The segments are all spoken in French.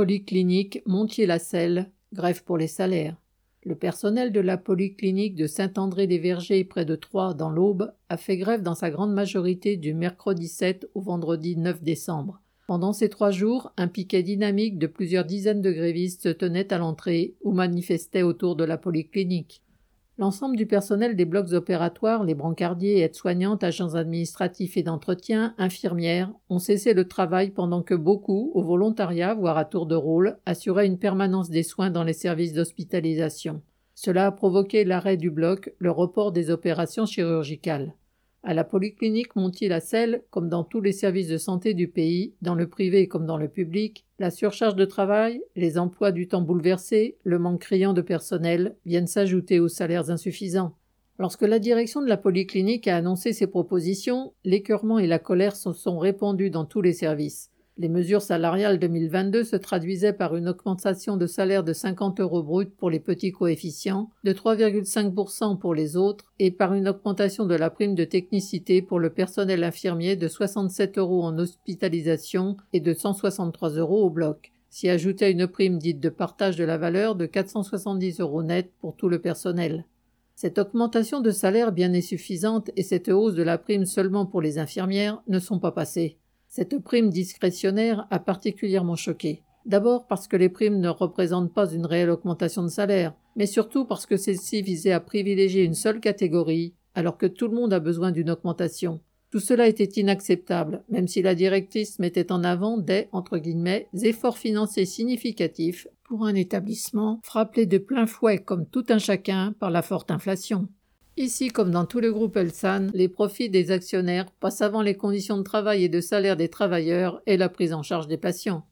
Polyclinique Montier-la-Selle, grève pour les salaires. Le personnel de la polyclinique de Saint-André-des-Vergers près de Troyes dans l'Aube a fait grève dans sa grande majorité du mercredi 7 au vendredi 9 décembre. Pendant ces trois jours, un piquet dynamique de plusieurs dizaines de grévistes se tenait à l'entrée ou manifestait autour de la polyclinique. L'ensemble du personnel des blocs opératoires, les brancardiers, aides-soignantes, agents administratifs et d'entretien, infirmières, ont cessé le travail pendant que beaucoup, au volontariat, voire à tour de rôle, assuraient une permanence des soins dans les services d'hospitalisation. Cela a provoqué l'arrêt du bloc, le report des opérations chirurgicales. À la polyclinique Montier-la-Selle, comme dans tous les services de santé du pays, dans le privé comme dans le public, la surcharge de travail, les emplois du temps bouleversés, le manque criant de personnel viennent s'ajouter aux salaires insuffisants. Lorsque la direction de la polyclinique a annoncé ses propositions, l'écœurement et la colère se sont répandus dans tous les services. Les mesures salariales 2022 se traduisaient par une augmentation de salaire de 50 euros bruts pour les petits coefficients, de 3,5% pour les autres, et par une augmentation de la prime de technicité pour le personnel infirmier de 67 euros en hospitalisation et de 163 euros au bloc. S'y ajoutait une prime dite de partage de la valeur de 470 euros net pour tout le personnel. Cette augmentation de salaire bien insuffisante et cette hausse de la prime seulement pour les infirmières ne sont pas passées. Cette prime discrétionnaire a particulièrement choqué. D'abord parce que les primes ne représentent pas une réelle augmentation de salaire, mais surtout parce que celle-ci visait à privilégier une seule catégorie, alors que tout le monde a besoin d'une augmentation. Tout cela était inacceptable, même si la directrice mettait en avant des entre guillemets, efforts financiers significatifs pour un établissement frappé de plein fouet comme tout un chacun par la forte inflation. Ici, comme dans tous les groupes Elsan, les profits des actionnaires passent avant les conditions de travail et de salaire des travailleurs et la prise en charge des patients.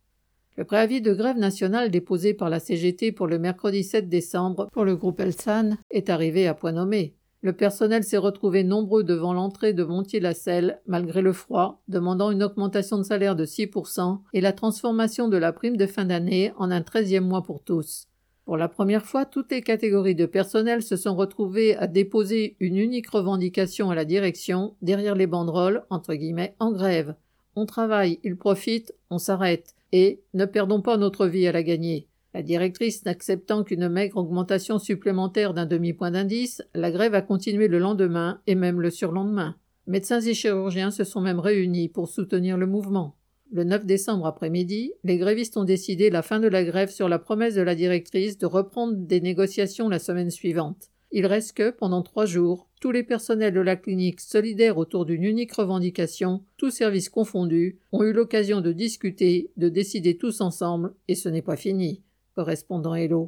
Le préavis de grève nationale déposé par la CGT pour le mercredi 7 décembre pour le groupe Elsan est arrivé à point nommé. Le personnel s'est retrouvé nombreux devant l'entrée de Montier-la-Selle, malgré le froid, demandant une augmentation de salaire de 6% et la transformation de la prime de fin d'année en un treizième mois pour tous. Pour la première fois, toutes les catégories de personnel se sont retrouvées à déposer une unique revendication à la direction, derrière les banderoles, entre guillemets, en grève. On travaille, ils profitent, on s'arrête. Et ne perdons pas notre vie à la gagner. La directrice n'acceptant qu'une maigre augmentation supplémentaire d'un demi-point d'indice, la grève a continué le lendemain et même le surlendemain. Médecins et chirurgiens se sont même réunis pour soutenir le mouvement. Le 9 décembre après-midi, les grévistes ont décidé la fin de la grève sur la promesse de la directrice de reprendre des négociations la semaine suivante. Il reste que, pendant trois jours, tous les personnels de la clinique solidaires autour d'une unique revendication, tous services confondus, ont eu l'occasion de discuter, de décider tous ensemble, et ce n'est pas fini. Correspondant Hello.